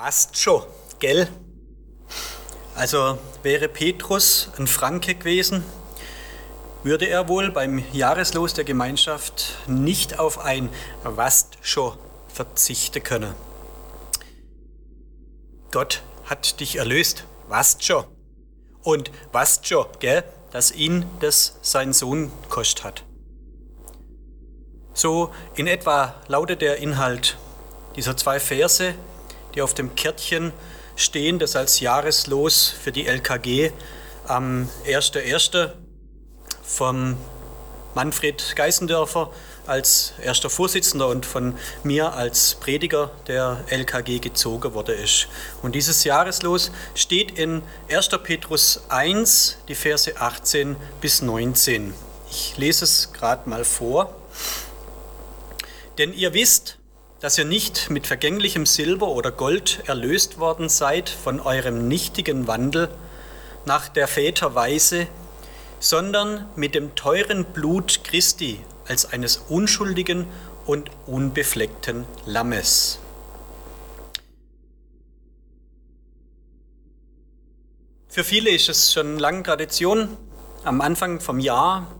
Passt schon, gell? Also wäre Petrus ein Franke gewesen, würde er wohl beim Jahreslos der Gemeinschaft nicht auf ein Was schon verzichten können. Gott hat dich erlöst, was schon. Und was schon, gell, dass ihn das sein Sohn kostet hat. So in etwa lautet der Inhalt dieser zwei Verse, die auf dem Kärtchen stehen, das als Jahreslos für die LKG am 1.1. vom Manfred Geisendörfer als erster Vorsitzender und von mir als Prediger der LKG gezogen wurde ist. Und dieses Jahreslos steht in 1. Petrus 1, die Verse 18 bis 19. Ich lese es gerade mal vor. Denn ihr wisst, dass ihr nicht mit vergänglichem Silber oder Gold erlöst worden seid von eurem nichtigen Wandel nach der Väterweise, sondern mit dem teuren Blut Christi als eines unschuldigen und unbefleckten Lammes. Für viele ist es schon lange Tradition, am Anfang vom Jahr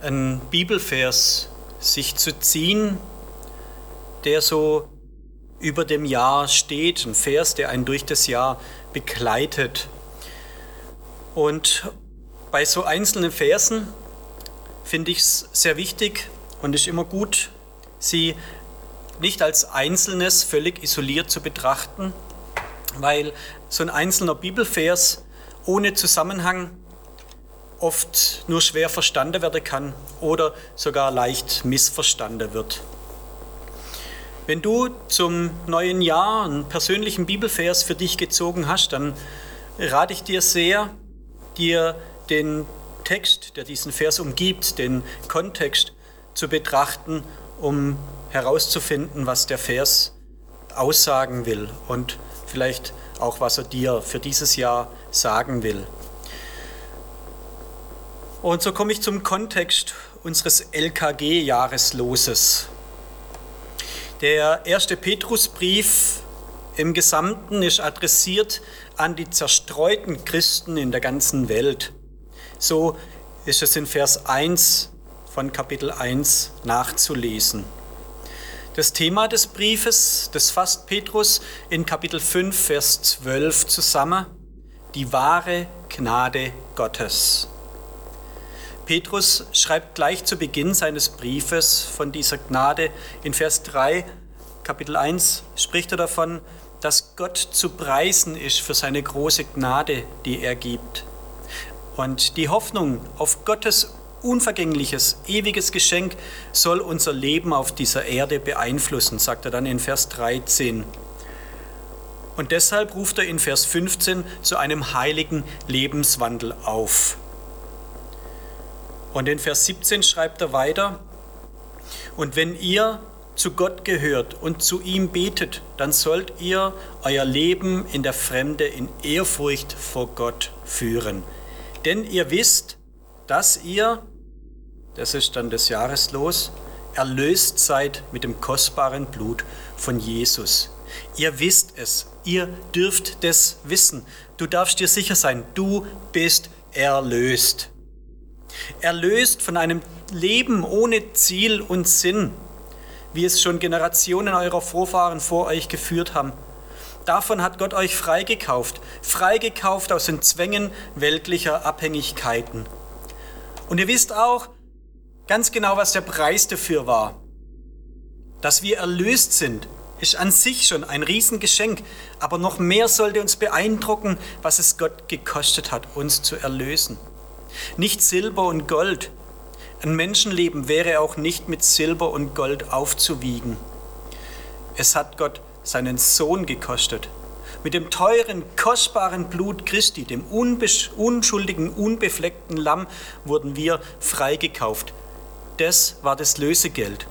einen Bibelvers sich zu ziehen, der so über dem Jahr steht, ein Vers, der einen durch das Jahr begleitet. Und bei so einzelnen Versen finde ich es sehr wichtig und ist immer gut, sie nicht als Einzelnes völlig isoliert zu betrachten, weil so ein einzelner Bibelvers ohne Zusammenhang oft nur schwer verstanden werden kann oder sogar leicht missverstanden wird. Wenn du zum neuen Jahr einen persönlichen Bibelvers für dich gezogen hast, dann rate ich dir sehr, dir den Text, der diesen Vers umgibt, den Kontext zu betrachten, um herauszufinden, was der Vers aussagen will und vielleicht auch, was er dir für dieses Jahr sagen will. Und so komme ich zum Kontext unseres LKG-Jahresloses. Der erste Petrusbrief im Gesamten ist adressiert an die zerstreuten Christen in der ganzen Welt. So ist es in Vers 1 von Kapitel 1 nachzulesen. Das Thema des Briefes, das fasst Petrus in Kapitel 5, Vers 12 zusammen, die wahre Gnade Gottes. Petrus schreibt gleich zu Beginn seines Briefes von dieser Gnade. In Vers 3, Kapitel 1, spricht er davon, dass Gott zu preisen ist für seine große Gnade, die er gibt. Und die Hoffnung auf Gottes unvergängliches, ewiges Geschenk soll unser Leben auf dieser Erde beeinflussen, sagt er dann in Vers 13. Und deshalb ruft er in Vers 15 zu einem heiligen Lebenswandel auf. Und in Vers 17 schreibt er weiter, und wenn ihr zu Gott gehört und zu ihm betet, dann sollt ihr euer Leben in der Fremde in Ehrfurcht vor Gott führen. Denn ihr wisst, dass ihr, das ist dann das Jahreslos, erlöst seid mit dem kostbaren Blut von Jesus. Ihr wisst es, ihr dürft das wissen. Du darfst dir sicher sein, du bist erlöst. Erlöst von einem Leben ohne Ziel und Sinn, wie es schon Generationen eurer Vorfahren vor euch geführt haben Davon hat Gott euch freigekauft, freigekauft aus den Zwängen weltlicher Abhängigkeiten. Und ihr wisst auch ganz genau, was der Preis dafür war. Dass wir erlöst sind, ist an sich schon ein Riesengeschenk, aber noch mehr sollte uns beeindrucken, was es Gott gekostet hat, uns zu erlösen. Nicht Silber und Gold. Ein Menschenleben wäre auch nicht mit Silber und Gold aufzuwiegen. Es hat Gott seinen Sohn gekostet. Mit dem teuren, kostbaren Blut Christi, dem unschuldigen, unbefleckten Lamm, wurden wir freigekauft. Das war das Lösegeld.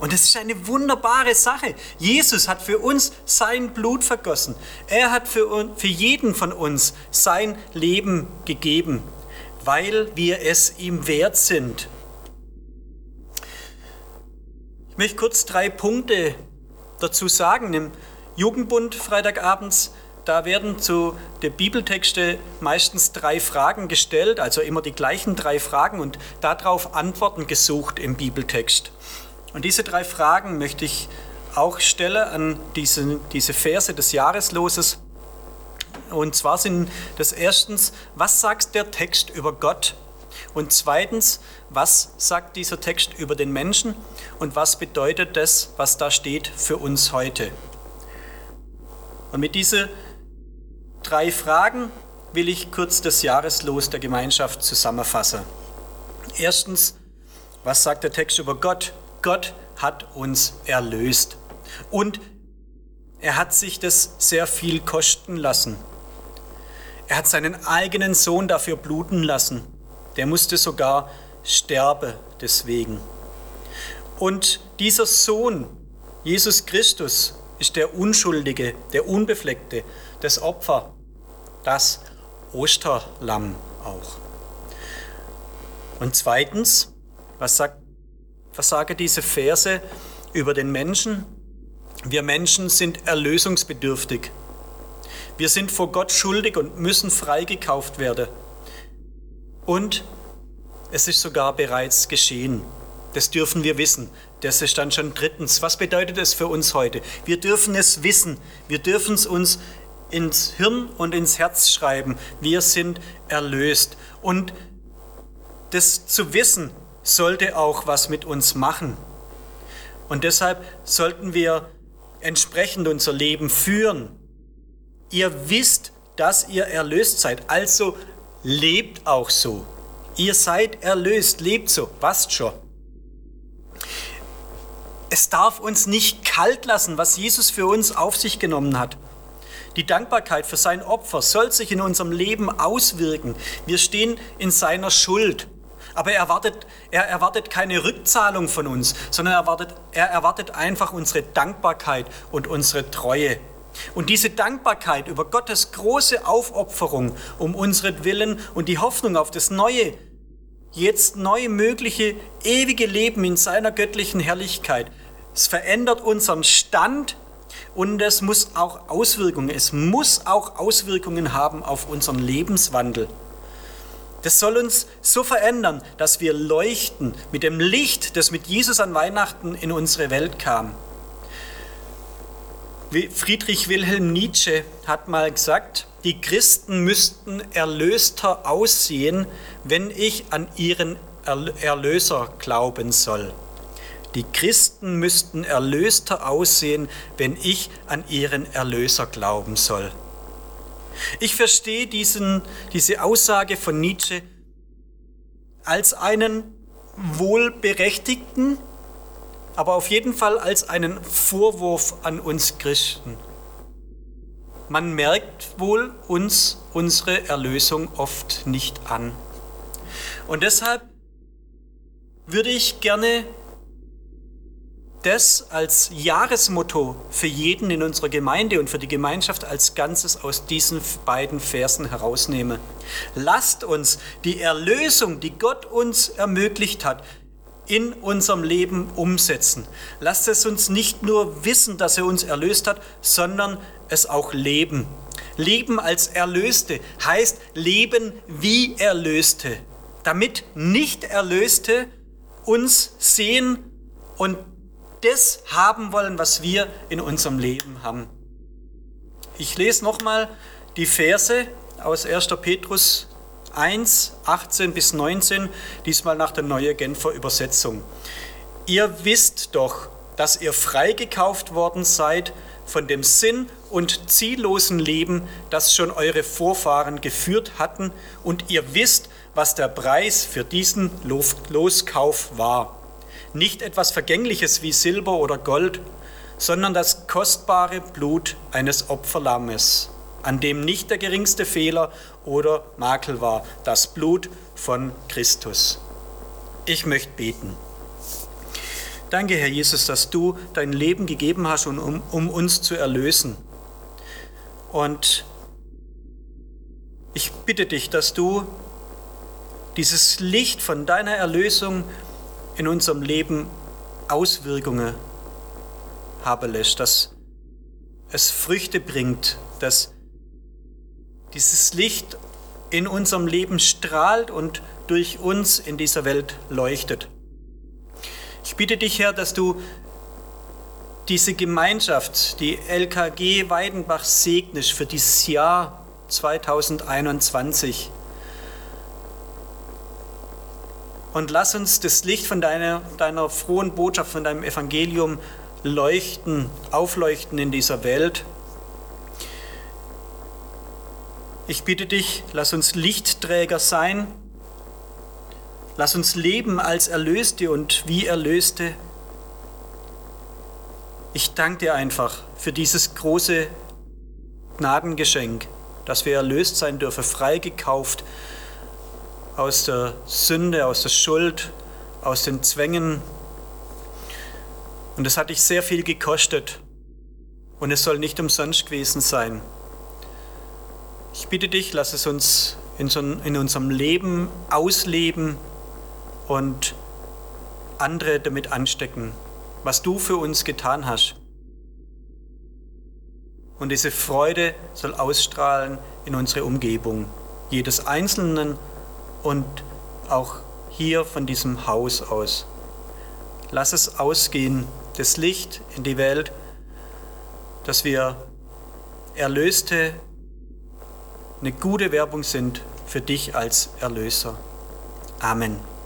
Und das ist eine wunderbare Sache. Jesus hat für uns sein Blut vergossen. Er hat für, für jeden von uns sein Leben gegeben, weil wir es ihm wert sind. Ich möchte kurz drei Punkte dazu sagen. Im Jugendbund Freitagabends, da werden zu den Bibeltexte meistens drei Fragen gestellt, also immer die gleichen drei Fragen und darauf Antworten gesucht im Bibeltext. Und diese drei Fragen möchte ich auch stellen an diese, diese Verse des Jahresloses. Und zwar sind das erstens, was sagt der Text über Gott? Und zweitens, was sagt dieser Text über den Menschen? Und was bedeutet das, was da steht für uns heute? Und mit diesen drei Fragen will ich kurz das Jahreslos der Gemeinschaft zusammenfassen. Erstens, was sagt der Text über Gott? Gott hat uns erlöst. Und er hat sich das sehr viel kosten lassen. Er hat seinen eigenen Sohn dafür bluten lassen. Der musste sogar sterben deswegen. Und dieser Sohn, Jesus Christus, ist der Unschuldige, der Unbefleckte, das Opfer, das Osterlamm auch. Und zweitens, was, sagt, was sagen diese Verse über den Menschen? Wir Menschen sind erlösungsbedürftig. Wir sind vor Gott schuldig und müssen freigekauft werden. Und es ist sogar bereits geschehen. Das dürfen wir wissen. Das ist dann schon drittens. Was bedeutet es für uns heute? Wir dürfen es wissen. Wir dürfen es uns ins Hirn und ins Herz schreiben. Wir sind erlöst. Und das zu wissen sollte auch was mit uns machen. Und deshalb sollten wir entsprechend unser Leben führen. Ihr wisst, dass ihr erlöst seid, also lebt auch so. Ihr seid erlöst, lebt so, passt schon. Es darf uns nicht kalt lassen, was Jesus für uns auf sich genommen hat. Die Dankbarkeit für sein Opfer soll sich in unserem Leben auswirken. Wir stehen in seiner Schuld. Aber er erwartet, er erwartet keine Rückzahlung von uns, sondern er erwartet, er erwartet einfach unsere Dankbarkeit und unsere Treue. Und diese Dankbarkeit über Gottes große Aufopferung um unseren Willen und die Hoffnung auf das neue, jetzt neu mögliche, ewige Leben in seiner göttlichen Herrlichkeit, es verändert unseren Stand und es muss auch Auswirkungen, es muss auch Auswirkungen haben auf unseren Lebenswandel. Das soll uns so verändern, dass wir leuchten mit dem Licht, das mit Jesus an Weihnachten in unsere Welt kam. Friedrich Wilhelm Nietzsche hat mal gesagt, die Christen müssten erlöster aussehen, wenn ich an ihren Erlöser glauben soll. Die Christen müssten erlöster aussehen, wenn ich an ihren Erlöser glauben soll. Ich verstehe diesen, diese Aussage von Nietzsche als einen wohlberechtigten, aber auf jeden Fall als einen Vorwurf an uns Christen. Man merkt wohl uns unsere Erlösung oft nicht an. Und deshalb würde ich gerne das als Jahresmotto für jeden in unserer Gemeinde und für die Gemeinschaft als Ganzes aus diesen beiden Versen herausnehmen. Lasst uns die Erlösung, die Gott uns ermöglicht hat, in unserem Leben umsetzen. Lasst es uns nicht nur wissen, dass er uns erlöst hat, sondern es auch leben. Leben als Erlöste heißt Leben wie Erlöste, damit Nicht-Erlöste uns sehen und das haben wollen, was wir in unserem Leben haben. Ich lese nochmal die Verse aus 1. Petrus 1, 18 bis 19, diesmal nach der neuen Genfer Übersetzung. Ihr wisst doch, dass ihr freigekauft worden seid von dem Sinn und ziellosen Leben, das schon eure Vorfahren geführt hatten, und ihr wisst, was der Preis für diesen Loskauf war. Nicht etwas Vergängliches wie Silber oder Gold, sondern das kostbare Blut eines Opferlammes, an dem nicht der geringste Fehler oder Makel war, das Blut von Christus. Ich möchte beten. Danke, Herr Jesus, dass du dein Leben gegeben hast, um, um uns zu erlösen. Und ich bitte dich, dass du dieses Licht von deiner Erlösung in unserem Leben Auswirkungen haben lässt, dass es Früchte bringt, dass dieses Licht in unserem Leben strahlt und durch uns in dieser Welt leuchtet. Ich bitte dich, Herr, dass du diese Gemeinschaft, die LKG Weidenbach segnest für dieses Jahr 2021. Und lass uns das Licht von deiner, deiner frohen Botschaft, von deinem Evangelium leuchten, aufleuchten in dieser Welt. Ich bitte dich, lass uns Lichtträger sein. Lass uns leben als Erlöste und wie Erlöste. Ich danke dir einfach für dieses große Gnadengeschenk, dass wir erlöst sein dürfen, freigekauft aus der Sünde, aus der Schuld, aus den Zwängen. Und es hat dich sehr viel gekostet. Und es soll nicht umsonst gewesen sein. Ich bitte dich, lass es uns in, unserem Leben ausleben und andere damit anstecken, was du für uns getan hast. Und diese Freude soll ausstrahlen in unsere Umgebung, jedes Einzelnen und auch hier von diesem Haus aus. Lass es ausgehen, das Licht in die Welt, dass wir Erlöste eine gute Werbung sind für dich als Erlöser. Amen.